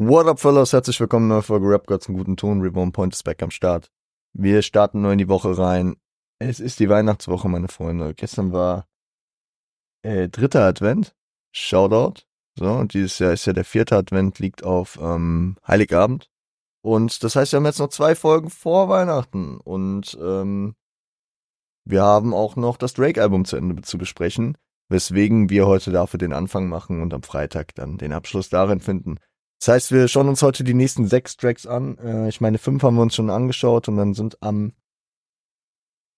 What up, fellas? Herzlich willkommen neue Folge Rap Gods, einen guten Ton. Reborn Point ist back am Start. Wir starten neu in die Woche rein. Es ist die Weihnachtswoche, meine Freunde. Gestern war äh, dritter Advent. Shoutout. So, und dieses Jahr ist ja der vierte Advent, liegt auf ähm, Heiligabend. Und das heißt, wir haben jetzt noch zwei Folgen vor Weihnachten. Und ähm, wir haben auch noch das Drake-Album zu Ende zu besprechen, weswegen wir heute dafür den Anfang machen und am Freitag dann den Abschluss darin finden. Das heißt, wir schauen uns heute die nächsten sechs Tracks an. Äh, ich meine, fünf haben wir uns schon angeschaut und dann sind am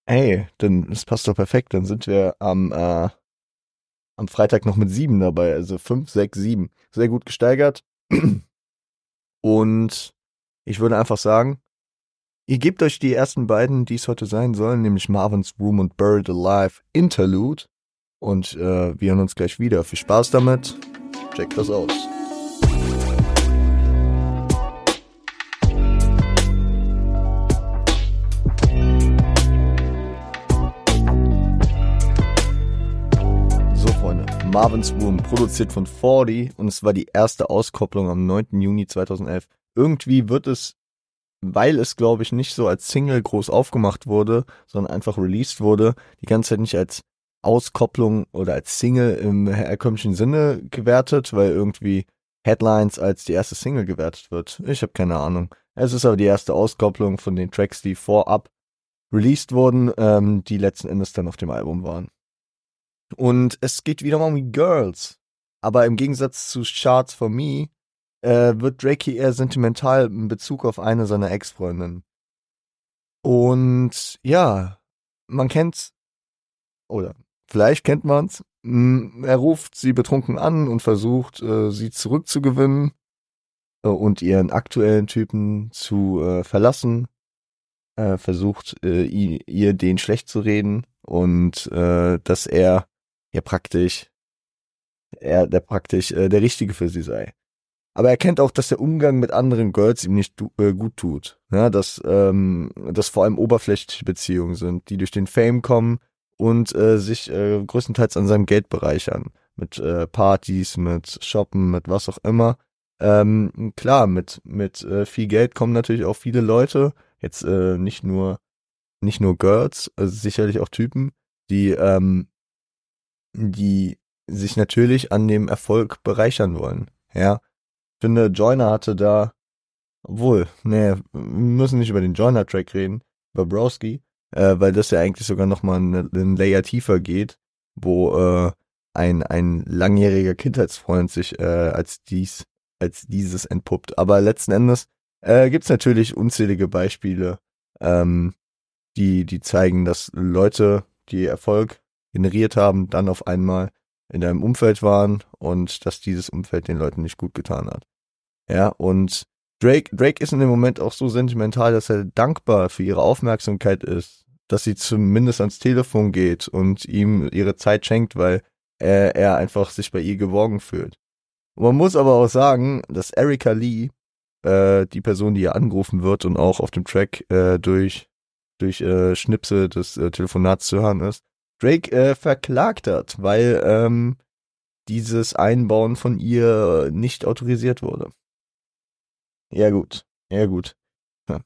Ey, dann das passt doch perfekt. Dann sind wir am äh, am Freitag noch mit sieben dabei, also fünf, sechs, sieben. Sehr gut gesteigert. Und ich würde einfach sagen, ihr gebt euch die ersten beiden, die es heute sein sollen, nämlich Marvin's Room und Buried Alive Interlude. Und äh, wir hören uns gleich wieder. Viel Spaß damit. Checkt das aus. Marvin's Room, produziert von 40 und es war die erste Auskopplung am 9. Juni 2011. Irgendwie wird es, weil es glaube ich nicht so als Single groß aufgemacht wurde, sondern einfach released wurde, die ganze Zeit nicht als Auskopplung oder als Single im herkömmlichen Sinne gewertet, weil irgendwie Headlines als die erste Single gewertet wird. Ich habe keine Ahnung. Es ist aber die erste Auskopplung von den Tracks, die vorab released wurden, ähm, die letzten Endes dann auf dem Album waren. Und es geht wieder mal um Girls. Aber im Gegensatz zu Charts for Me äh, wird Drake eher sentimental in Bezug auf eine seiner Ex-Freundinnen. Und ja, man kennt's, oder vielleicht kennt man's. Mm, Er ruft sie betrunken an und versucht, äh, sie zurückzugewinnen äh, und ihren aktuellen Typen zu äh, verlassen. Versucht, ihr den schlecht zu reden und dass er ja praktisch, er der praktisch äh, der Richtige für sie sei. Aber er kennt auch, dass der Umgang mit anderen Girls ihm nicht äh, gut tut. Ja, dass ähm, das vor allem oberflächliche Beziehungen sind, die durch den Fame kommen und äh, sich äh, größtenteils an seinem Geld bereichern. Mit äh, Partys, mit Shoppen, mit was auch immer. Ähm, klar, mit, mit äh, viel Geld kommen natürlich auch viele Leute, jetzt äh, nicht nur nicht nur Girls, also sicherlich auch Typen, die ähm, die sich natürlich an dem Erfolg bereichern wollen. Ja, ich finde, Joyner hatte da, obwohl, nee, wir müssen nicht über den Joyner-Track reden, über Browski, äh, weil das ja eigentlich sogar nochmal einen, Layer tiefer geht, wo äh, ein, ein langjähriger Kindheitsfreund sich äh, als dies, als dieses entpuppt. Aber letzten Endes äh, gibt's natürlich unzählige Beispiele, ähm, die, die zeigen, dass Leute, die Erfolg generiert haben, dann auf einmal in einem Umfeld waren und dass dieses Umfeld den Leuten nicht gut getan hat. Ja, und Drake, Drake ist in dem Moment auch so sentimental, dass er dankbar für ihre Aufmerksamkeit ist, dass sie zumindest ans Telefon geht und ihm ihre Zeit schenkt, weil er, er einfach sich bei ihr geborgen fühlt. Und man muss aber auch sagen, dass Erika Lee, äh, die Person, die hier angerufen wird und auch auf dem Track äh, durch, durch äh, Schnipsel des äh, Telefonats zu hören ist, Drake äh, verklagt hat, weil ähm, dieses Einbauen von ihr nicht autorisiert wurde. Ja gut, ja gut. Ja.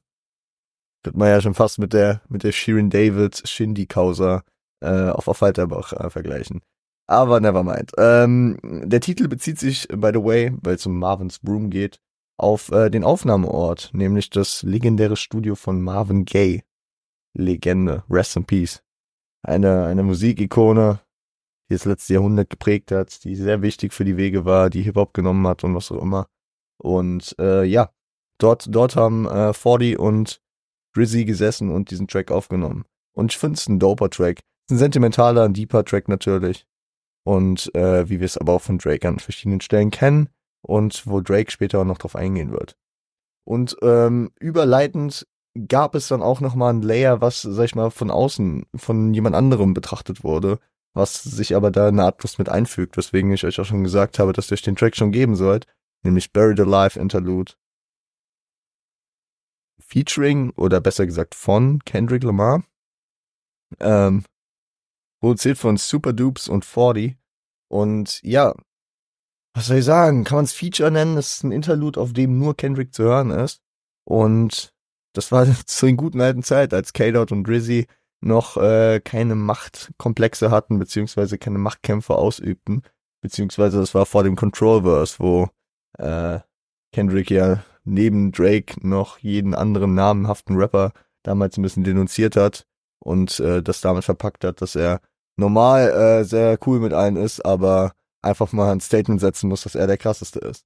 Könnte man ja schon fast mit der mit der Shirin David Shindy Causa äh, auf auf Falterbach äh, vergleichen. Aber nevermind. Ähm, der Titel bezieht sich, by the way, weil es um Marvin's Room geht, auf äh, den Aufnahmeort, nämlich das legendäre Studio von Marvin Gaye. Legende, rest in peace. Eine, eine Musikikone, die das letzte Jahrhundert geprägt hat, die sehr wichtig für die Wege war, die Hip-Hop genommen hat und was auch immer. Und äh, ja, dort, dort haben äh, 40 und Drizzy gesessen und diesen Track aufgenommen. Und ich finde es ein doper Track. Ein sentimentaler, ein deeper Track natürlich. Und äh, wie wir es aber auch von Drake an verschiedenen Stellen kennen und wo Drake später auch noch drauf eingehen wird. Und ähm, überleitend gab es dann auch nochmal ein Layer, was, sag ich mal, von außen, von jemand anderem betrachtet wurde, was sich aber da nahtlos mit einfügt, weswegen ich euch auch schon gesagt habe, dass ihr euch den Track schon geben sollt, nämlich Buried Alive Interlude. Featuring, oder besser gesagt von Kendrick Lamar. Ähm, produziert von Super Dupes und 40. Und ja, was soll ich sagen, kann man es Feature nennen? Das ist ein Interlude, auf dem nur Kendrick zu hören ist. Und das war zu den guten alten Zeit, als K-Dot und Drizzy noch äh, keine Machtkomplexe hatten, beziehungsweise keine Machtkämpfe ausübten. Beziehungsweise das war vor dem Controlverse, wo äh, Kendrick ja neben Drake noch jeden anderen namenhaften Rapper damals ein bisschen denunziert hat und äh, das damit verpackt hat, dass er normal äh, sehr cool mit allen ist, aber einfach mal ein Statement setzen muss, dass er der krasseste ist.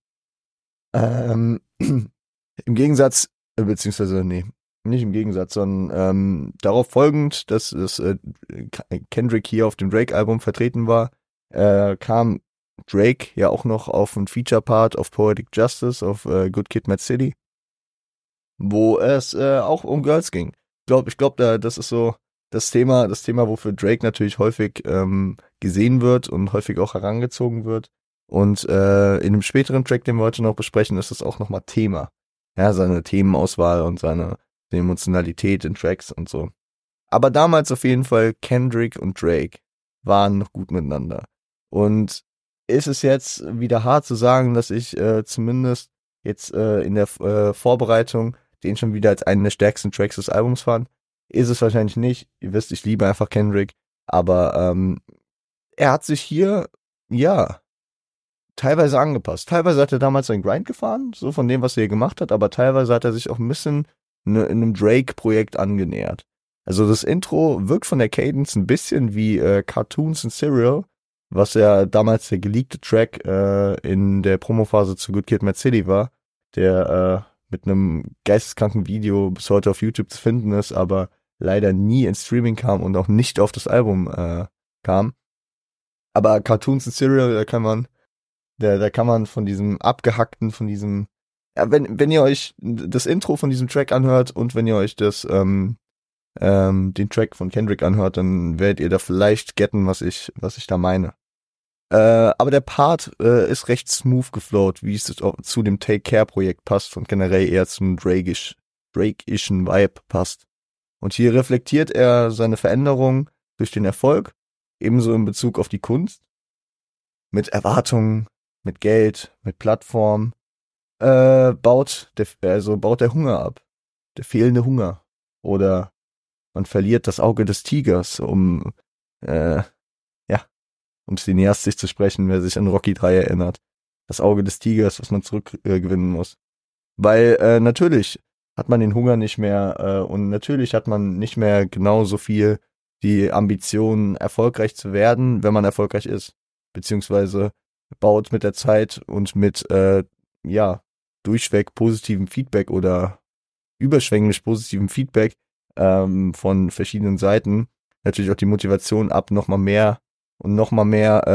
Ähm, Im Gegensatz, beziehungsweise, nee, nicht im Gegensatz, sondern ähm, darauf folgend, dass, dass äh, Kendrick hier auf dem Drake-Album vertreten war, äh, kam Drake ja auch noch auf ein Feature-Part auf Poetic Justice, auf äh, Good Kid, Mad City, wo es äh, auch um Girls ging. Ich glaube, ich glaube, da das ist so das Thema, das Thema, wofür Drake natürlich häufig ähm, gesehen wird und häufig auch herangezogen wird. Und äh, in dem späteren Track, den wir heute noch besprechen, ist das auch nochmal Thema. Ja, seine Themenauswahl und seine Emotionalität in Tracks und so. Aber damals auf jeden Fall Kendrick und Drake waren noch gut miteinander. Und ist es jetzt wieder hart zu sagen, dass ich äh, zumindest jetzt äh, in der äh, Vorbereitung den schon wieder als einen der stärksten Tracks des Albums fand. Ist es wahrscheinlich nicht. Ihr wisst, ich liebe einfach Kendrick. Aber ähm, er hat sich hier, ja, teilweise angepasst. Teilweise hat er damals seinen Grind gefahren, so von dem, was er hier gemacht hat, aber teilweise hat er sich auch ein bisschen ne, in einem Drake-Projekt angenähert. Also das Intro wirkt von der Cadence ein bisschen wie äh, Cartoons and Serial, was ja damals der geleakte Track äh, in der Promophase zu Good Kid Mad City war, der äh, mit einem geisteskranken Video bis heute auf YouTube zu finden ist, aber leider nie ins Streaming kam und auch nicht auf das Album äh, kam. Aber Cartoons and Serial, da kann man, da, da kann man von diesem abgehackten, von diesem, ja, wenn, wenn ihr euch das Intro von diesem Track anhört und wenn ihr euch das, ähm, ähm, den Track von Kendrick anhört, dann werdet ihr da vielleicht getten, was ich, was ich da meine. Äh, aber der Part äh, ist recht smooth geflowt, wie es zu dem Take Care Projekt passt und generell eher zum Drake-ish, Drake-ischen Vibe passt. Und hier reflektiert er seine Veränderung durch den Erfolg, ebenso in Bezug auf die Kunst, mit Erwartungen, mit Geld, mit Plattform, äh, baut der, also baut der Hunger ab, der fehlende Hunger. Oder man verliert das Auge des Tigers, um äh, um cineastisch zu sprechen, wer sich an Rocky 3 erinnert. Das Auge des Tigers, was man zurückgewinnen äh, muss. Weil äh, natürlich hat man den Hunger nicht mehr äh, und natürlich hat man nicht mehr genauso viel die Ambition, erfolgreich zu werden, wenn man erfolgreich ist. Beziehungsweise baut mit der Zeit und mit, äh, ja, durchweg positivem Feedback oder überschwänglich positivem Feedback ähm, von verschiedenen Seiten natürlich auch die Motivation ab, nochmal mehr und nochmal mehr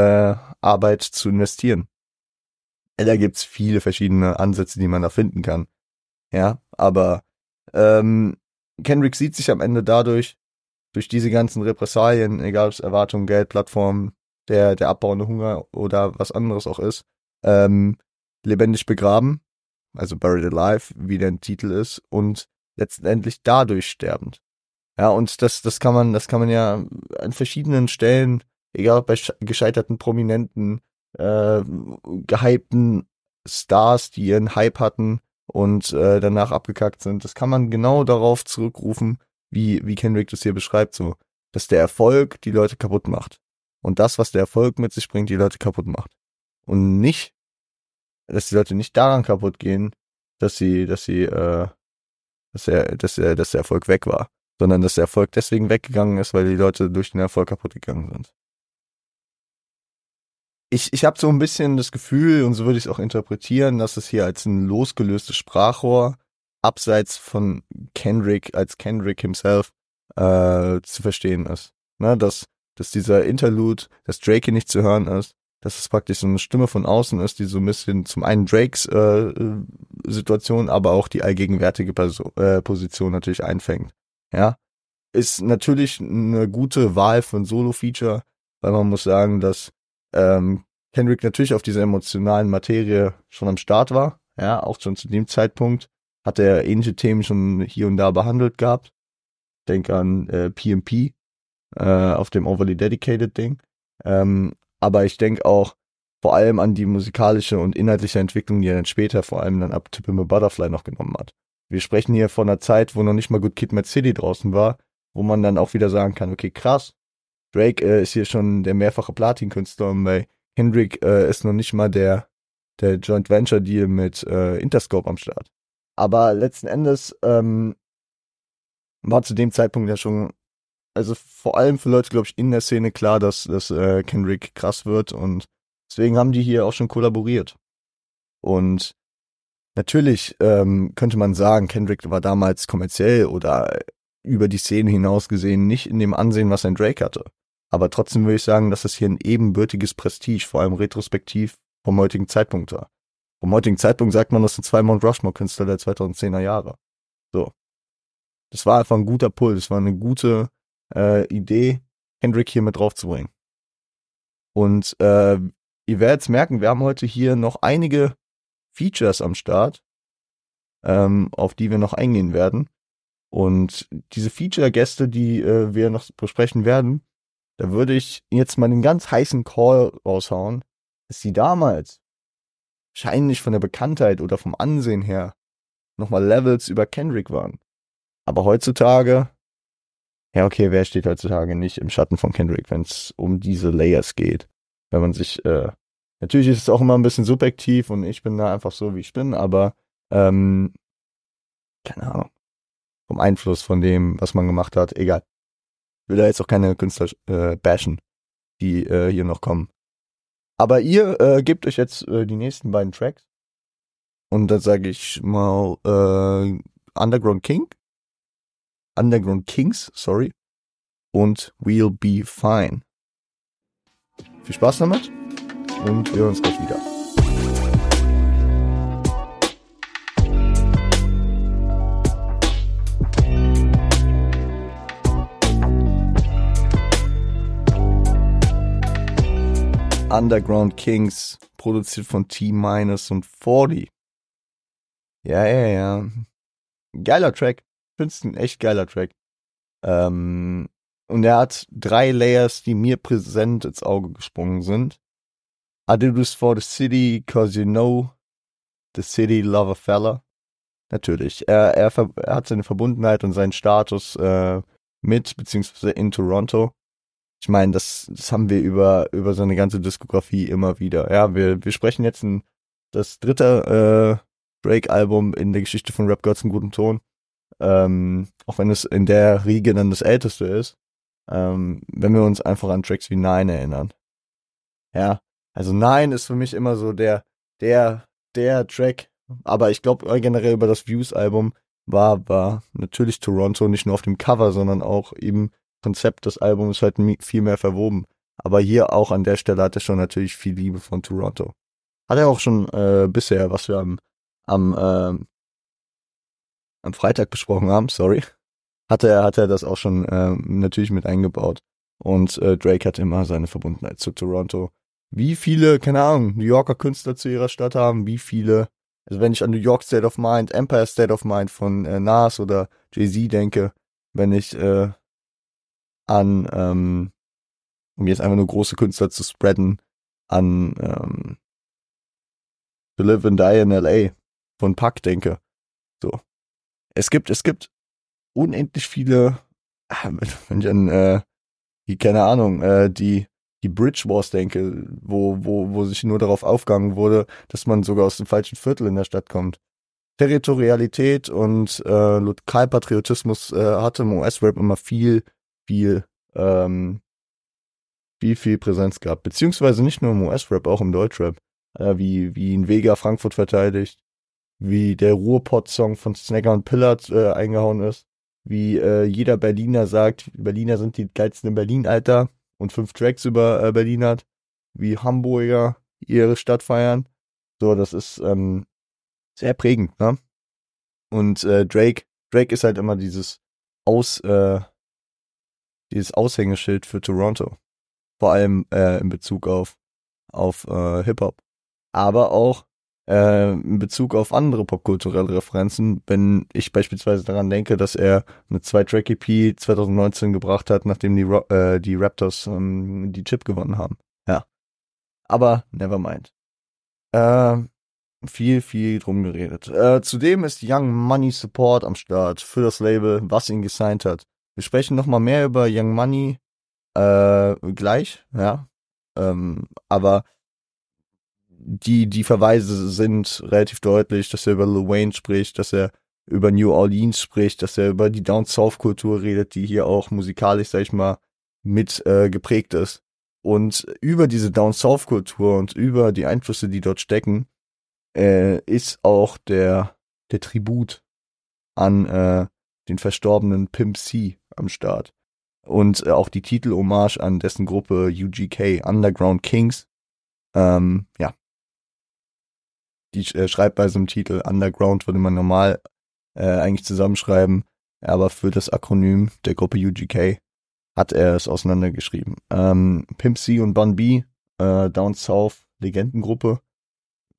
äh, Arbeit zu investieren. Da gibt's viele verschiedene Ansätze, die man da finden kann. Ja, aber ähm, Kendrick sieht sich am Ende dadurch, durch diese ganzen Repressalien, egal ob es Erwartungen, Geld, Plattformen, der, der abbauende Hunger oder was anderes auch ist, ähm, lebendig begraben, also buried alive, wie der Titel ist, und letztendlich dadurch sterbend. Ja, und das, das kann man, das kann man ja an verschiedenen Stellen egal ob bei gescheiterten Prominenten, äh, gehypten Stars, die ihren Hype hatten und äh, danach abgekackt sind. Das kann man genau darauf zurückrufen, wie, wie Kendrick das hier beschreibt, so, dass der Erfolg die Leute kaputt macht. Und das, was der Erfolg mit sich bringt, die Leute kaputt macht. Und nicht, dass die Leute nicht daran kaputt gehen, dass sie, dass sie, äh, dass er, dass er, dass der Erfolg weg war, sondern dass der Erfolg deswegen weggegangen ist, weil die Leute durch den Erfolg kaputt gegangen sind ich, ich habe so ein bisschen das Gefühl, und so würde ich es auch interpretieren, dass es hier als ein losgelöstes Sprachrohr abseits von Kendrick als Kendrick himself äh, zu verstehen ist. Ne, dass, dass dieser Interlude, dass Drake hier nicht zu hören ist, dass es praktisch so eine Stimme von außen ist, die so ein bisschen zum einen Drakes äh, Situation, aber auch die allgegenwärtige Person, äh, Position natürlich einfängt. Ja, ist natürlich eine gute Wahl für ein Solo-Feature, weil man muss sagen, dass ähm, Kendrick natürlich auf dieser emotionalen Materie schon am Start war. Ja, auch schon zu dem Zeitpunkt hat er ähnliche Themen schon hier und da behandelt gehabt. Denk an äh, PMP äh, auf dem Overly Dedicated Ding. Ähm, aber ich denke auch, vor allem an die musikalische und inhaltliche Entwicklung, die er dann später vor allem dann ab Tip Butterfly noch genommen hat. Wir sprechen hier von einer Zeit, wo noch nicht mal Good Kid Mad City draußen war, wo man dann auch wieder sagen kann, okay, krass, Drake äh, ist hier schon der mehrfache Platin-Künstler und bei Hendrick äh, ist noch nicht mal der, der Joint Venture Deal mit äh, Interscope am Start. Aber letzten Endes ähm, war zu dem Zeitpunkt ja schon, also vor allem für Leute, glaube ich, in der Szene klar, dass, dass äh, Kendrick krass wird und deswegen haben die hier auch schon kollaboriert. Und natürlich ähm, könnte man sagen, Kendrick war damals kommerziell oder über die Szene hinaus gesehen nicht in dem Ansehen, was ein Drake hatte. Aber trotzdem würde ich sagen, dass das hier ein ebenbürtiges Prestige, vor allem retrospektiv vom heutigen Zeitpunkt war. Vom heutigen Zeitpunkt sagt man, das sind zwei Mount Rushmore-Künstler der 2010er Jahre. So. Das war einfach ein guter Pull, das war eine gute äh, Idee, Hendrick hier mit draufzubringen. Und äh, ihr werdet merken, wir haben heute hier noch einige Features am Start, ähm, auf die wir noch eingehen werden. Und diese Feature-Gäste, die äh, wir noch besprechen werden, da würde ich jetzt mal den ganz heißen Call raushauen, dass sie damals wahrscheinlich von der Bekanntheit oder vom Ansehen her nochmal Levels über Kendrick waren. Aber heutzutage, ja okay, wer steht heutzutage nicht im Schatten von Kendrick, wenn es um diese Layers geht? Wenn man sich, äh, natürlich ist es auch immer ein bisschen subjektiv und ich bin da einfach so, wie ich bin, aber ähm, keine Ahnung, vom Einfluss von dem, was man gemacht hat, egal will da jetzt auch keine Künstler äh, bashen, die äh, hier noch kommen. Aber ihr äh, gebt euch jetzt äh, die nächsten beiden Tracks. Und dann sage ich mal äh, Underground King. Underground Kings, sorry. Und We'll Be Fine. Viel Spaß damit und wir hören uns gleich wieder. Underground Kings, produziert von T-Minus und 40. Ja, ja, ja. Geiler Track. Find's ein echt geiler Track. Ähm, und er hat drei Layers, die mir präsent ins Auge gesprungen sind. I do this for the city, cause you know the city love a fella. Natürlich. Er, er, er hat seine Verbundenheit und seinen Status äh, mit, beziehungsweise in Toronto ich meine, das, das haben wir über, über seine ganze Diskografie immer wieder. Ja, wir, wir sprechen jetzt ein, das dritte äh, Drake-Album in der Geschichte von Rap Gods im guten Ton. Ähm, auch wenn es in der Riege dann das älteste ist. Ähm, wenn wir uns einfach an Tracks wie Nine erinnern. Ja, also Nine ist für mich immer so der, der, der Track. Aber ich glaube generell über das Views-Album war, war natürlich Toronto nicht nur auf dem Cover, sondern auch eben Konzept des Albums halt viel mehr verwoben. Aber hier auch an der Stelle hat er schon natürlich viel Liebe von Toronto. Hat er auch schon äh, bisher, was wir am, am, äh, am Freitag besprochen haben, sorry, hat er, hat er das auch schon äh, natürlich mit eingebaut. Und äh, Drake hat immer seine Verbundenheit zu Toronto. Wie viele, keine Ahnung, New Yorker Künstler zu ihrer Stadt haben, wie viele, also wenn ich an New York State of Mind, Empire State of Mind von äh, Nas oder Jay-Z denke, wenn ich äh, an, ähm, um jetzt einfach nur große Künstler zu spreaden, an ähm, To Live and Die in LA von Puck denke. So. Es gibt, es gibt unendlich viele, wenn ich an, äh, die, keine Ahnung, äh, die, die Bridge Wars denke, wo, wo, wo sich nur darauf aufgegangen wurde, dass man sogar aus dem falschen Viertel in der Stadt kommt. Territorialität und äh, Lokalpatriotismus äh, hatte im US-Rap immer viel viel, ähm, viel, viel Präsenz gehabt. Beziehungsweise nicht nur im US-Rap, auch im Deutschrap. Äh, wie, wie in Vega Frankfurt verteidigt, wie der Ruhrpott-Song von Snagger und Pillard äh, eingehauen ist, wie äh, jeder Berliner sagt, Berliner sind die geilsten in Berlin, Alter, und fünf Tracks über äh, Berlin hat, wie Hamburger ihre Stadt feiern. So, das ist ähm, sehr prägend, ne? Und äh, Drake, Drake ist halt immer dieses Aus, äh, dieses Aushängeschild für Toronto. Vor allem äh, in Bezug auf, auf äh, Hip-Hop. Aber auch äh, in Bezug auf andere popkulturelle Referenzen, wenn ich beispielsweise daran denke, dass er eine Zwei-Track-EP 2019 gebracht hat, nachdem die, äh, die Raptors ähm, die Chip gewonnen haben. Ja. Aber never mind. Äh, viel, viel drum geredet. Äh, zudem ist Young Money Support am Start für das Label, was ihn gesigned hat. Wir sprechen nochmal mehr über Young Money äh, gleich, ja. Ähm, aber die, die Verweise sind relativ deutlich, dass er über Lil Wayne spricht, dass er über New Orleans spricht, dass er über die Down South Kultur redet, die hier auch musikalisch, sag ich mal, mit äh, geprägt ist. Und über diese Down South Kultur und über die Einflüsse, die dort stecken, äh, ist auch der, der Tribut an äh, den verstorbenen Pimp C am Start. Und äh, auch die Titelhommage an dessen Gruppe UGK, Underground Kings. Ähm, ja. Die äh, Schreibweise im Titel Underground würde man normal äh, eigentlich zusammenschreiben, aber für das Akronym der Gruppe UGK hat er es auseinandergeschrieben. Ähm, Pimp C und Bun B, äh, Down South Legendengruppe.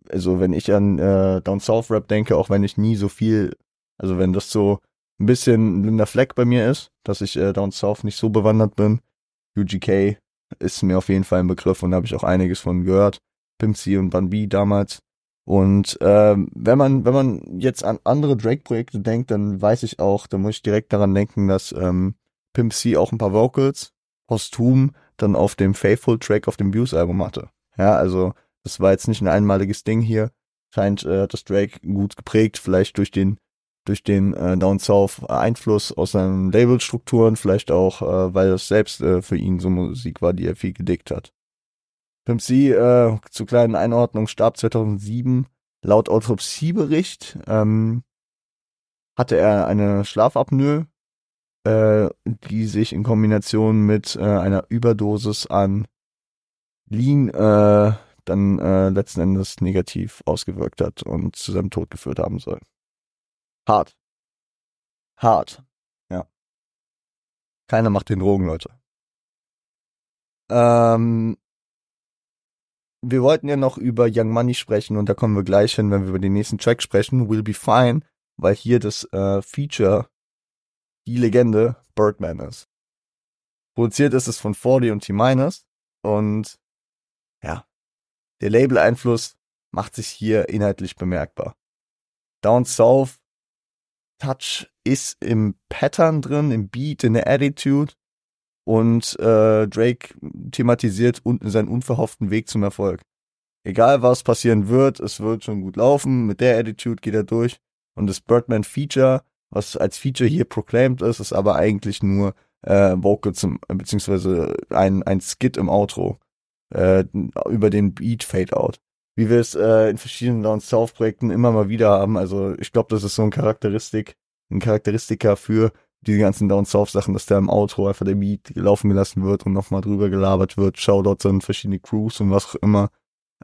Also wenn ich an äh, Down South Rap denke, auch wenn ich nie so viel, also wenn das so ein bisschen ein blinder Fleck bei mir ist, dass ich äh, Down South nicht so bewandert bin, UGK ist mir auf jeden Fall ein Begriff und da habe ich auch einiges von gehört. Pimp C und Bun B damals. Und ähm, wenn man wenn man jetzt an andere Drake-Projekte denkt, dann weiß ich auch, da muss ich direkt daran denken, dass ähm, Pimp C auch ein paar Vocals posthum dann auf dem Faithful Track auf dem Views-Album hatte. Ja, also das war jetzt nicht ein einmaliges Ding hier. Scheint äh, das Drake gut geprägt, vielleicht durch den durch den äh, Down South Einfluss aus seinen Labelstrukturen, vielleicht auch, äh, weil das selbst äh, für ihn so Musik war, die er viel gedickt hat. Pimp C, äh, zu kleinen Einordnung, starb 2007. Laut Autopsiebericht ähm, hatte er eine Schlafapnoe, äh, die sich in Kombination mit äh, einer Überdosis an Lean äh, dann äh, letzten Endes negativ ausgewirkt hat und zu seinem Tod geführt haben soll. Hart. Hart. Ja. Keiner macht den Drogen, Leute. Ähm, wir wollten ja noch über Young Money sprechen und da kommen wir gleich hin, wenn wir über den nächsten Track sprechen, Will Be Fine, weil hier das äh, Feature die Legende Birdman ist. Produziert ist es von 40 und T-Minus und ja, der Label-Einfluss macht sich hier inhaltlich bemerkbar. Down South Touch ist im Pattern drin, im Beat, in der Attitude und äh, Drake thematisiert unten seinen unverhofften Weg zum Erfolg. Egal was passieren wird, es wird schon gut laufen, mit der Attitude geht er durch und das Birdman Feature was als Feature hier proclaimed ist, ist aber eigentlich nur äh, Vocal zum, beziehungsweise ein, ein Skit im Outro äh, über den Beat Fade Out. Wie wir es äh, in verschiedenen Down South Projekten immer mal wieder haben. Also ich glaube, das ist so ein Charakteristik, ein Charakteristika für diese ganzen Down South Sachen, dass da im Outro einfach der Beat laufen gelassen wird und nochmal drüber gelabert wird. Shoutouts an verschiedene Crews und was auch immer.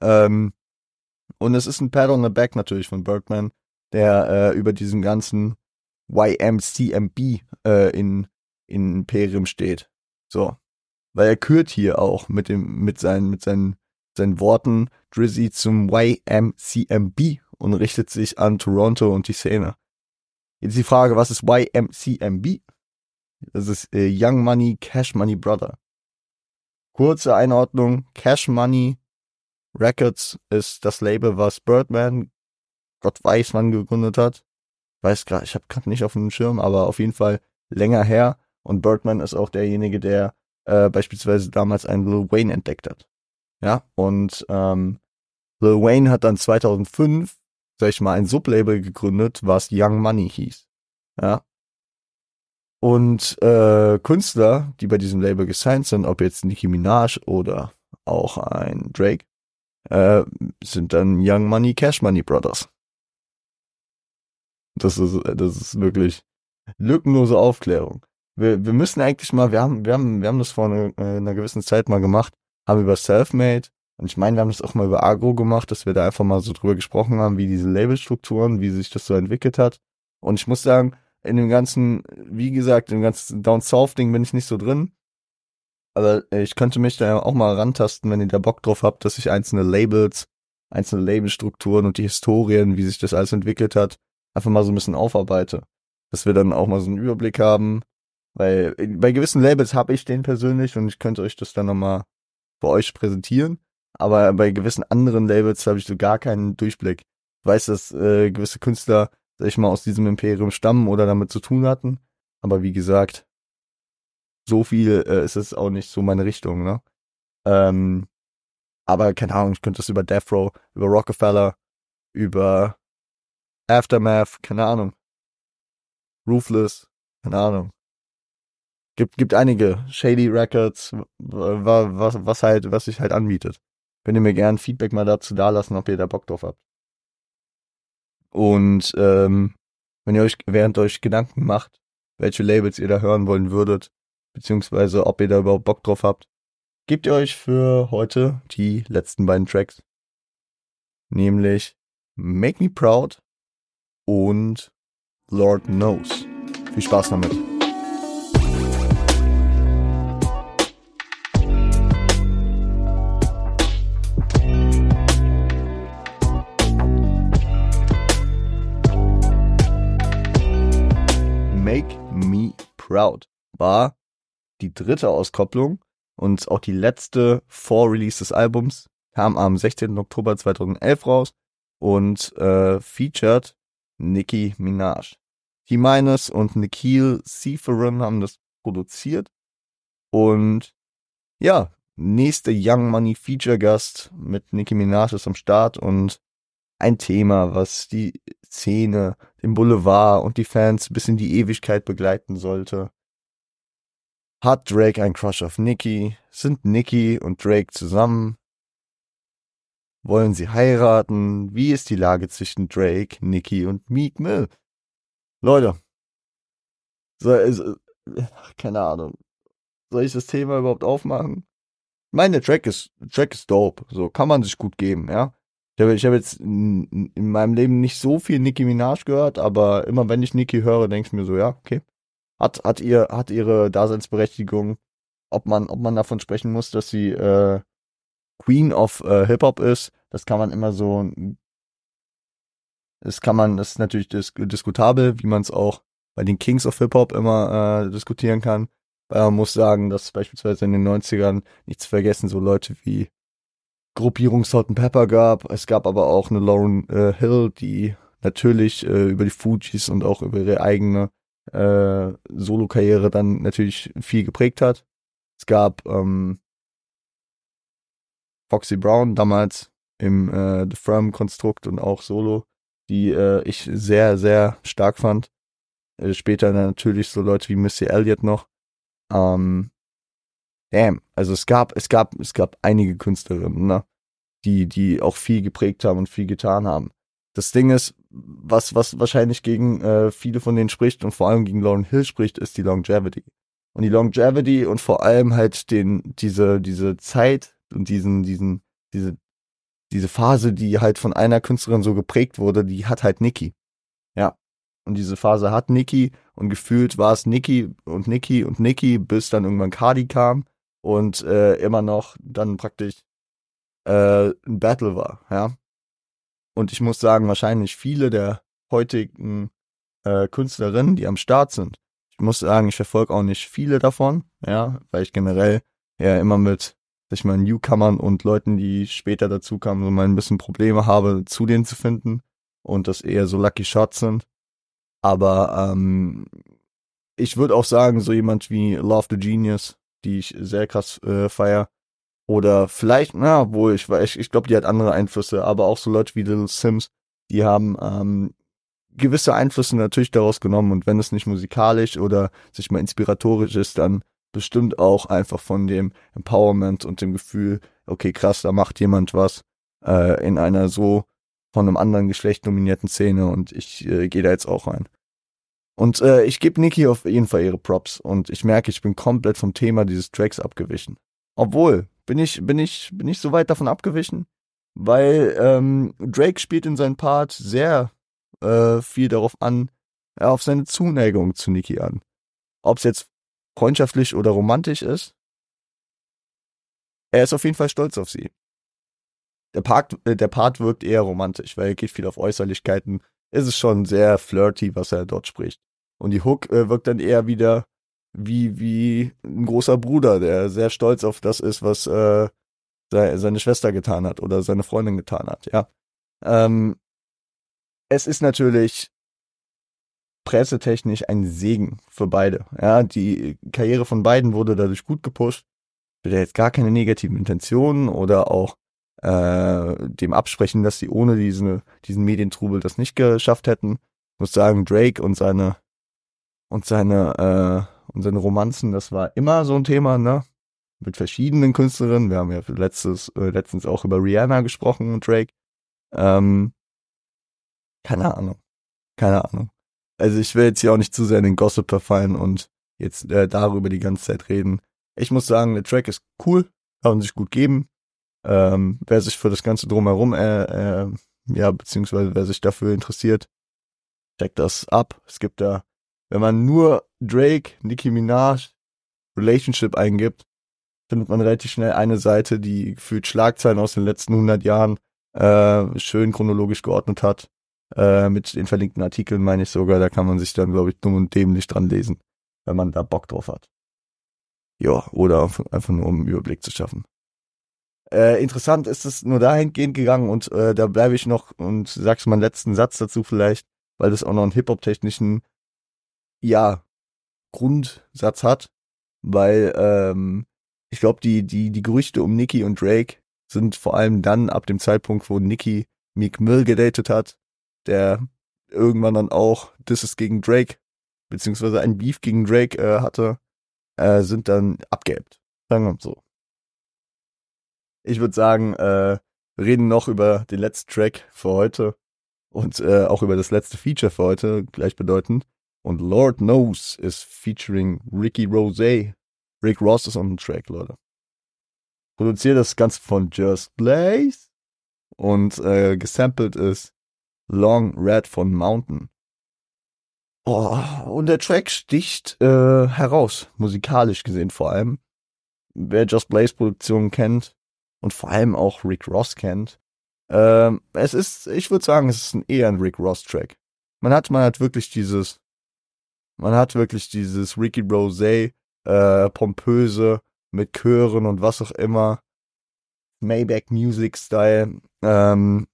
Ähm, und es ist ein Pad on the Back natürlich von Birdman, der äh, über diesen ganzen YMCMB äh, in, in Imperium steht. So. Weil er kürt hier auch mit dem, mit seinen, mit seinen, seinen Worten Drizzy zum YMCMB und richtet sich an Toronto und die Szene. Jetzt die Frage, was ist YMCMB? Das ist äh, Young Money, Cash Money Brother. Kurze Einordnung, Cash Money Records ist das Label, was Birdman, Gott weiß wann gegründet hat weiß gerade, ich habe gerade nicht auf dem Schirm, aber auf jeden Fall länger her. Und Birdman ist auch derjenige, der äh, beispielsweise damals einen Lil Wayne entdeckt hat. Ja, und ähm, Lil Wayne hat dann 2005, sag ich mal, ein Sublabel gegründet, was Young Money hieß. Ja. Und äh, Künstler, die bei diesem Label gesigned sind, ob jetzt Nicki Minaj oder auch ein Drake, äh, sind dann Young Money, Cash Money Brothers. Das ist, das ist wirklich lückenlose Aufklärung. Wir, wir müssen eigentlich mal, wir haben, wir haben, wir haben das vor einer, äh, einer gewissen Zeit mal gemacht, haben über Selfmade und ich meine, wir haben das auch mal über Agro gemacht, dass wir da einfach mal so drüber gesprochen haben, wie diese Labelstrukturen, wie sich das so entwickelt hat. Und ich muss sagen, in dem ganzen, wie gesagt, im ganzen Down South Ding bin ich nicht so drin. Aber ich könnte mich da auch mal rantasten, wenn ihr da Bock drauf habt, dass ich einzelne Labels, einzelne Labelstrukturen und die Historien, wie sich das alles entwickelt hat, einfach mal so ein bisschen aufarbeite. Dass wir dann auch mal so einen Überblick haben. Weil bei gewissen Labels habe ich den persönlich und ich könnte euch das dann nochmal für euch präsentieren. Aber bei gewissen anderen Labels habe ich so gar keinen Durchblick. Ich weiß, dass äh, gewisse Künstler, sag ich mal, aus diesem Imperium stammen oder damit zu tun hatten, aber wie gesagt, so viel äh, ist es auch nicht so meine Richtung, ne? Ähm, aber keine Ahnung, ich könnte das über Death Row, über Rockefeller, über Aftermath, keine Ahnung. Ruthless, keine Ahnung. Gibt, gibt einige Shady Records, was, was halt, was sich halt anbietet. Könnt ihr mir gern Feedback mal dazu dalassen, ob ihr da Bock drauf habt. Und ähm, wenn ihr euch während euch Gedanken macht, welche Labels ihr da hören wollen würdet, beziehungsweise ob ihr da überhaupt Bock drauf habt, gebt ihr euch für heute die letzten beiden Tracks. Nämlich Make Me Proud und Lord Knows. Viel Spaß damit. Proud war die dritte Auskopplung und auch die letzte Vor-Release des Albums. Kam am 16. Oktober 2011 raus und äh, featured Nicki Minaj. T-Minus und Nikhil Seferin haben das produziert. Und ja, nächste Young Money Feature Gast mit Nicki Minaj ist am Start und ein Thema, was die Szene, den Boulevard und die Fans bis in die Ewigkeit begleiten sollte. Hat Drake ein Crush auf Nicki? Sind Nicki und Drake zusammen? Wollen sie heiraten? Wie ist die Lage zwischen Drake, Nicki und Meek Mill? Leute, soll, so, keine Ahnung. Soll ich das Thema überhaupt aufmachen? Meine Track ist, Track ist dope. So kann man sich gut geben, ja. Ich habe ich hab jetzt in, in meinem Leben nicht so viel Nicki Minaj gehört, aber immer wenn ich Nicki höre, denke ich mir so, ja, okay. Hat, hat ihr, hat ihre Daseinsberechtigung. Ob man, ob man davon sprechen muss, dass sie äh, Queen of äh, Hip Hop ist, das kann man immer so, das kann man, das ist natürlich dis diskutabel, wie man es auch bei den Kings of Hip Hop immer äh, diskutieren kann. Weil man muss sagen, dass beispielsweise in den 90ern nichts vergessen, so Leute wie Gruppierung Salt and Pepper gab. Es gab aber auch eine Lauren äh, Hill, die natürlich äh, über die Fujis und auch über ihre eigene äh, Solo-Karriere dann natürlich viel geprägt hat. Es gab ähm, Foxy Brown damals im äh, The Firm-Konstrukt und auch Solo, die äh, ich sehr, sehr stark fand. Äh, später natürlich so Leute wie Missy Elliott noch. Ähm, damn, also es gab, es gab, es gab einige Künstlerinnen, ne, die, die auch viel geprägt haben und viel getan haben. Das Ding ist, was, was wahrscheinlich gegen äh, viele von denen spricht und vor allem gegen Lauren Hill spricht, ist die Longevity. Und die Longevity und vor allem halt den, diese, diese Zeit und diesen, diesen, diese, diese Phase, die halt von einer Künstlerin so geprägt wurde, die hat halt Nicki. Ja. Und diese Phase hat Nicki und gefühlt war es Nicki und Nicki und Nicki, bis dann irgendwann Cardi kam und äh, immer noch dann praktisch äh, ein Battle war, ja. Und ich muss sagen, wahrscheinlich viele der heutigen äh, Künstlerinnen, die am Start sind, ich muss sagen, ich verfolge auch nicht viele davon, ja, weil ich generell ja immer mit dass ich mal Newcomern und Leuten, die später dazu kamen, so mal ein bisschen Probleme habe, zu denen zu finden und das eher so Lucky Shots sind. Aber ähm, ich würde auch sagen, so jemand wie Love the Genius, die ich sehr krass äh, feier, oder vielleicht, na, wohl, ich, ich, ich glaube, die hat andere Einflüsse, aber auch so Leute wie Little Sims, die haben ähm, gewisse Einflüsse natürlich daraus genommen. Und wenn es nicht musikalisch oder sich mal inspiratorisch ist, dann bestimmt auch einfach von dem Empowerment und dem Gefühl, okay, krass, da macht jemand was äh, in einer so von einem anderen Geschlecht dominierten Szene. Und ich äh, gehe da jetzt auch rein. Und äh, ich gebe Niki auf jeden Fall ihre Props und ich merke, ich bin komplett vom Thema dieses Tracks abgewichen. Obwohl, bin ich, bin ich, bin ich so weit davon abgewichen, weil ähm, Drake spielt in seinem Part sehr äh, viel darauf an, ja, auf seine Zuneigung zu Niki an. Ob es jetzt freundschaftlich oder romantisch ist. Er ist auf jeden Fall stolz auf sie. Der Part, äh, der Part wirkt eher romantisch, weil er geht viel auf Äußerlichkeiten. Es ist schon sehr flirty, was er dort spricht. Und die Hook äh, wirkt dann eher wieder wie, wie ein großer Bruder, der sehr stolz auf das ist, was äh, seine Schwester getan hat oder seine Freundin getan hat, ja. Ähm, es ist natürlich pressetechnisch ein Segen für beide. Ja, die Karriere von beiden wurde dadurch gut gepusht. Ich will jetzt gar keine negativen Intentionen oder auch äh, dem absprechen, dass sie ohne diesen, diesen Medientrubel das nicht geschafft hätten. Ich muss sagen, Drake und seine und seine äh, und seine Romanzen, das war immer so ein Thema, ne? Mit verschiedenen Künstlerinnen. Wir haben ja letztes, äh, letztens auch über Rihanna gesprochen und Drake. Ähm, keine Ahnung. Keine Ahnung. Also ich will jetzt hier auch nicht zu sehr in den Gossip verfallen und jetzt äh, darüber die ganze Zeit reden. Ich muss sagen, der Track ist cool, kann sich gut geben. Ähm, wer sich für das Ganze drumherum, äh, äh, ja, beziehungsweise wer sich dafür interessiert, checkt das ab. Es gibt da, wenn man nur Drake, Nicki Minaj, Relationship eingibt, findet man relativ schnell eine Seite, die gefühlt Schlagzeilen aus den letzten 100 Jahren äh, schön chronologisch geordnet hat. Äh, mit den verlinkten Artikeln meine ich sogar, da kann man sich dann, glaube ich, dumm und dämlich dran lesen, wenn man da Bock drauf hat. Ja, oder einfach nur um einen Überblick zu schaffen. Äh, interessant ist es nur dahingehend gegangen und äh, da bleibe ich noch und sagst mal einen letzten Satz dazu vielleicht, weil das auch noch einen Hip-Hop-technischen, ja, Grundsatz hat, weil ähm, ich glaube, die, die, die Gerüchte um Nicki und Drake sind vor allem dann ab dem Zeitpunkt, wo Nicki Meek Mill gedatet hat, der irgendwann dann auch ist gegen Drake, beziehungsweise ein Beef gegen Drake äh, hatte, äh, sind dann abgeebbt. Sagen wir mal so. Ich würde sagen, äh, reden noch über den letzten Track für heute und äh, auch über das letzte Feature für heute, gleichbedeutend. Und Lord Knows ist featuring Ricky Rose. Rick Ross ist on the track, Leute. Produziert das Ganze von Just Blaze und äh, gesampelt ist Long Red von Mountain. Oh, und der Track sticht äh, heraus, musikalisch gesehen vor allem. Wer Just Blaze Produktionen kennt und vor allem auch Rick Ross kennt, ähm, es ist, ich würde sagen, es ist ein, eher ein Rick Ross Track. Man hat, man hat wirklich dieses, man hat wirklich dieses Ricky Rose, äh, pompöse mit Chören und was auch immer, Maybach Music Style. Ähm,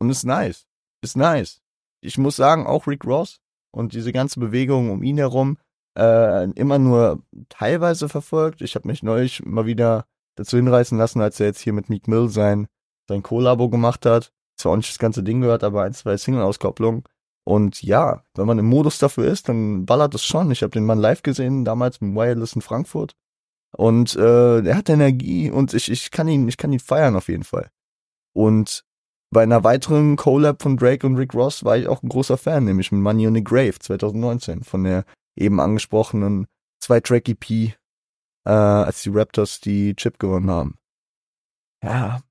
und ist nice. Ist nice. Ich muss sagen, auch Rick Ross und diese ganze Bewegung um ihn herum äh, immer nur teilweise verfolgt. Ich habe mich neulich mal wieder dazu hinreißen lassen, als er jetzt hier mit Meek Mill sein, sein Collabo gemacht hat. Zwar auch nicht das ganze Ding gehört, aber ein, zwei Single-Auskopplungen. Und ja, wenn man im Modus dafür ist, dann ballert es schon. Ich habe den Mann live gesehen, damals im Wireless in Frankfurt. Und äh, er hat Energie und ich, ich kann ihn, ich kann ihn feiern auf jeden Fall. Und bei einer weiteren Collab von Drake und Rick Ross war ich auch ein großer Fan, nämlich mit Money on the Grave 2019 von der eben angesprochenen Zwei-Track-EP, äh, als die Raptors die Chip gewonnen haben. Ja.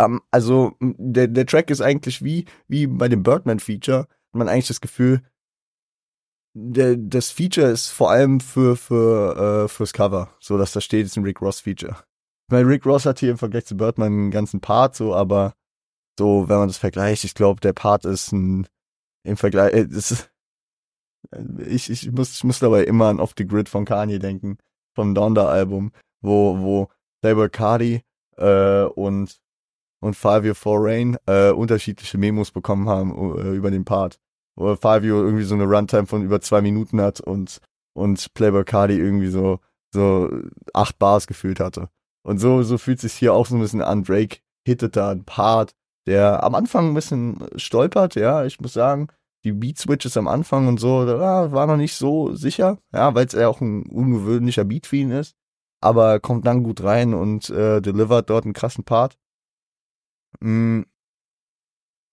Um, also der, der Track ist eigentlich wie, wie bei dem Birdman-Feature, hat man eigentlich das Gefühl, der, das Feature ist vor allem für, für, äh, fürs Cover, so dass da steht, ist ein Rick Ross Feature. Weil Rick Ross hat hier im Vergleich zu Birdman einen ganzen Part, so, aber so, wenn man das vergleicht, ich glaube, der Part ist ein, im Vergleich, äh, ist, ich, ich muss, ich muss dabei immer an Off the Grid von Kanye denken, vom Donda-Album, wo, wo Playboy Cardi, äh, und, und Fabio Forain, äh, unterschiedliche Memos bekommen haben, äh, über den Part. Wo Fabio irgendwie so eine Runtime von über zwei Minuten hat und, und Playboy Cardi irgendwie so, so acht Bars gefühlt hatte. Und so, so fühlt sich hier auch so ein bisschen an. Drake hittet da einen Part, der am Anfang ein bisschen stolpert, ja, ich muss sagen. Die Beat-Switches am Anfang und so, da war noch nicht so sicher, ja, weil es ja auch ein ungewöhnlicher Beat für ihn ist. Aber kommt dann gut rein und äh, delivert dort einen krassen Part. Mm,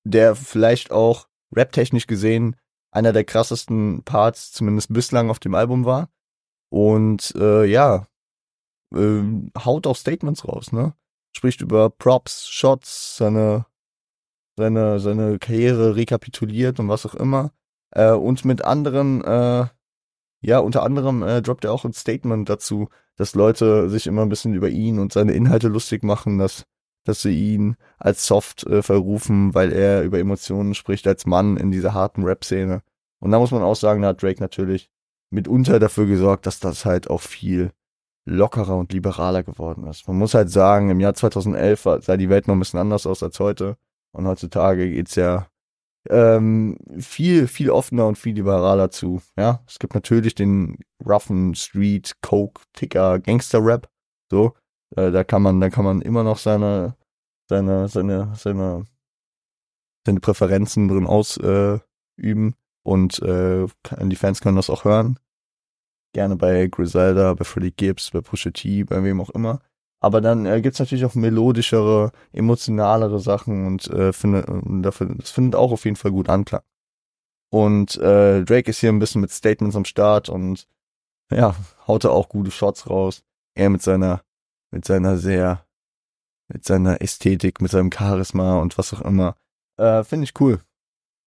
der vielleicht auch rap-technisch gesehen einer der krassesten Parts, zumindest bislang auf dem Album war. Und äh, ja, äh, haut auch Statements raus, ne? Spricht über Props, Shots, seine, seine, seine Karriere rekapituliert und was auch immer. Äh, und mit anderen, äh, ja, unter anderem äh, droppt er auch ein Statement dazu, dass Leute sich immer ein bisschen über ihn und seine Inhalte lustig machen, dass, dass sie ihn als soft äh, verrufen, weil er über Emotionen spricht als Mann in dieser harten Rap-Szene. Und da muss man auch sagen, da hat Drake natürlich mitunter dafür gesorgt, dass das halt auch viel lockerer und liberaler geworden ist. Man muss halt sagen, im Jahr 2011 sah die Welt noch ein bisschen anders aus als heute. Und heutzutage geht's ja ähm, viel, viel offener und viel liberaler zu. Ja, es gibt natürlich den roughen Street, Coke, Ticker, Gangster-Rap. So, äh, da kann man, da kann man immer noch seine, seine, seine, seine, seine Präferenzen drin ausüben äh, und äh, die Fans können das auch hören. Gerne bei Griselda, bei Freddie Gibbs, bei Pusha T, bei wem auch immer. Aber dann äh, gibt's natürlich auch melodischere, emotionalere Sachen und äh, finde, dafür, das findet auch auf jeden Fall gut Anklang. Und äh, Drake ist hier ein bisschen mit Statements am Start und ja, haut er auch gute Shots raus. Er mit seiner, mit seiner sehr, mit seiner Ästhetik, mit seinem Charisma und was auch immer. Äh, Finde ich cool.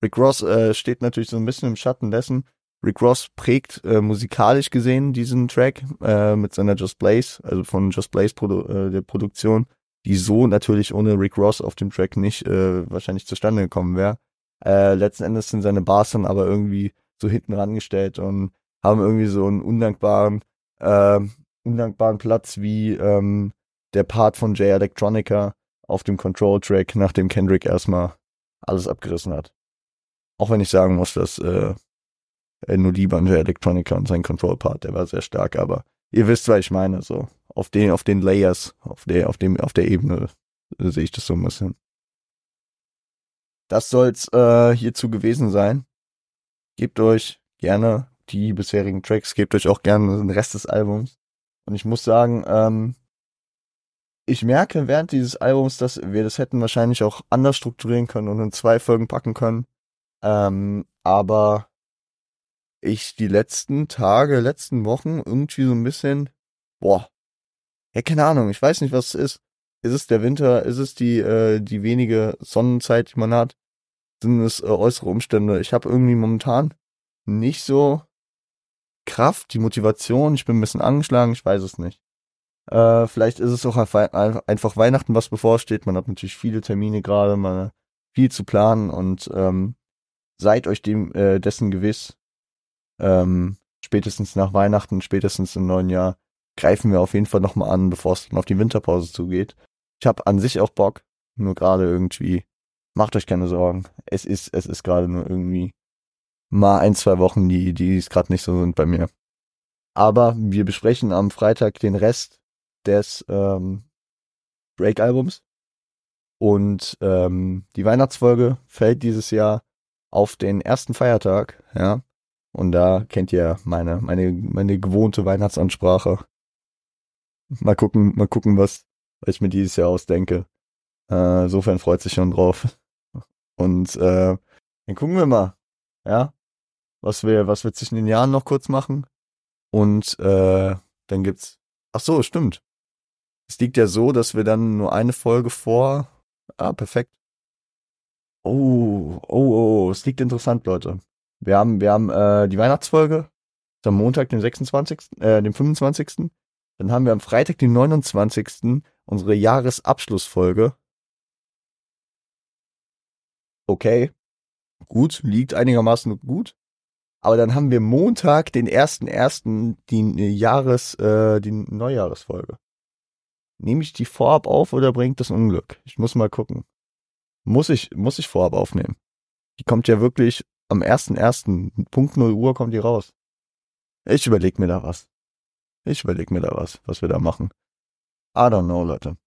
Rick Ross äh, steht natürlich so ein bisschen im Schatten dessen, Rick Ross prägt äh, musikalisch gesehen diesen Track äh, mit seiner Just Blaze, also von Just Blaze Produ äh, der Produktion, die so natürlich ohne Rick Ross auf dem Track nicht äh, wahrscheinlich zustande gekommen wäre. Äh, letzten Endes sind seine Bars dann aber irgendwie so hinten rangestellt und haben irgendwie so einen undankbaren, äh, undankbaren Platz wie ähm, der Part von Jay Electronica auf dem Control Track, nachdem Kendrick erstmal alles abgerissen hat. Auch wenn ich sagen muss, dass äh, äh, nur lieber an der Electronica und sein Control-Part, der war sehr stark, aber ihr wisst, was ich meine, so. Auf den, auf den Layers, auf der, auf dem, auf der Ebene äh, sehe ich das so ein bisschen. Das soll's äh, hierzu gewesen sein. Gebt euch gerne die bisherigen Tracks, gebt euch auch gerne den Rest des Albums. Und ich muss sagen, ähm, ich merke während dieses Albums, dass wir das hätten wahrscheinlich auch anders strukturieren können und in zwei Folgen packen können. Ähm, aber ich die letzten Tage, letzten Wochen irgendwie so ein bisschen, boah, ja, keine Ahnung, ich weiß nicht, was es ist. Ist es der Winter? Ist es die, äh, die wenige Sonnenzeit, die man hat? Sind es äh, äußere Umstände? Ich habe irgendwie momentan nicht so Kraft, die Motivation. Ich bin ein bisschen angeschlagen, ich weiß es nicht. Äh, vielleicht ist es auch einfach Weihnachten, was bevorsteht. Man hat natürlich viele Termine gerade, man viel zu planen und ähm, seid euch dem äh, dessen gewiss, ähm, spätestens nach Weihnachten, spätestens im neuen Jahr, greifen wir auf jeden Fall nochmal an, bevor es dann auf die Winterpause zugeht. Ich habe an sich auch Bock, nur gerade irgendwie, macht euch keine Sorgen. Es ist, es ist gerade nur irgendwie mal ein, zwei Wochen, die, die es gerade nicht so sind bei mir. Aber wir besprechen am Freitag den Rest des ähm, Break-Albums. Und ähm, die Weihnachtsfolge fällt dieses Jahr auf den ersten Feiertag, ja. Und da kennt ihr meine, meine, meine gewohnte Weihnachtsansprache. Mal gucken, mal gucken, was, was ich mir dieses Jahr ausdenke. Äh, insofern freut sich schon drauf. Und äh, dann gucken wir mal, ja, was wir, was wir zwischen den Jahren noch kurz machen. Und äh, dann gibt's. Ach so, stimmt. Es liegt ja so, dass wir dann nur eine Folge vor. Ah, perfekt. Oh, oh, oh, oh, es liegt interessant, Leute. Wir haben, wir haben äh, die Weihnachtsfolge am Montag, den 26., äh, den 25. Dann haben wir am Freitag, den 29. unsere Jahresabschlussfolge. Okay. Gut, liegt einigermaßen gut. Aber dann haben wir Montag, den 1.1., die Jahres, äh, die Neujahresfolge. Nehme ich die vorab auf oder bringt das Unglück? Ich muss mal gucken. Muss ich, muss ich vorab aufnehmen. Die kommt ja wirklich am 1.1. Punkt 0 Uhr kommt die raus. Ich überleg mir da was. Ich überleg mir da was, was wir da machen. I don't know, Leute.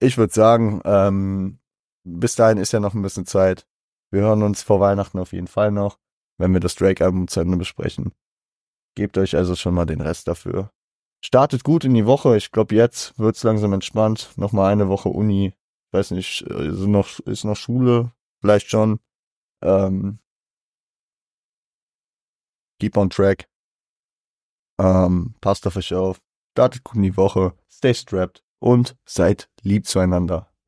Ich würde sagen, ähm, bis dahin ist ja noch ein bisschen Zeit. Wir hören uns vor Weihnachten auf jeden Fall noch, wenn wir das Drake-Album zu Ende besprechen. Gebt euch also schon mal den Rest dafür. Startet gut in die Woche. Ich glaube, jetzt wird's langsam entspannt. Nochmal eine Woche Uni. Weiß nicht, ist noch, ist noch Schule? Vielleicht schon. Ähm, keep on track. Ähm, passt auf euch auf. Startet gut in die Woche. Stay strapped und seid lieb zueinander.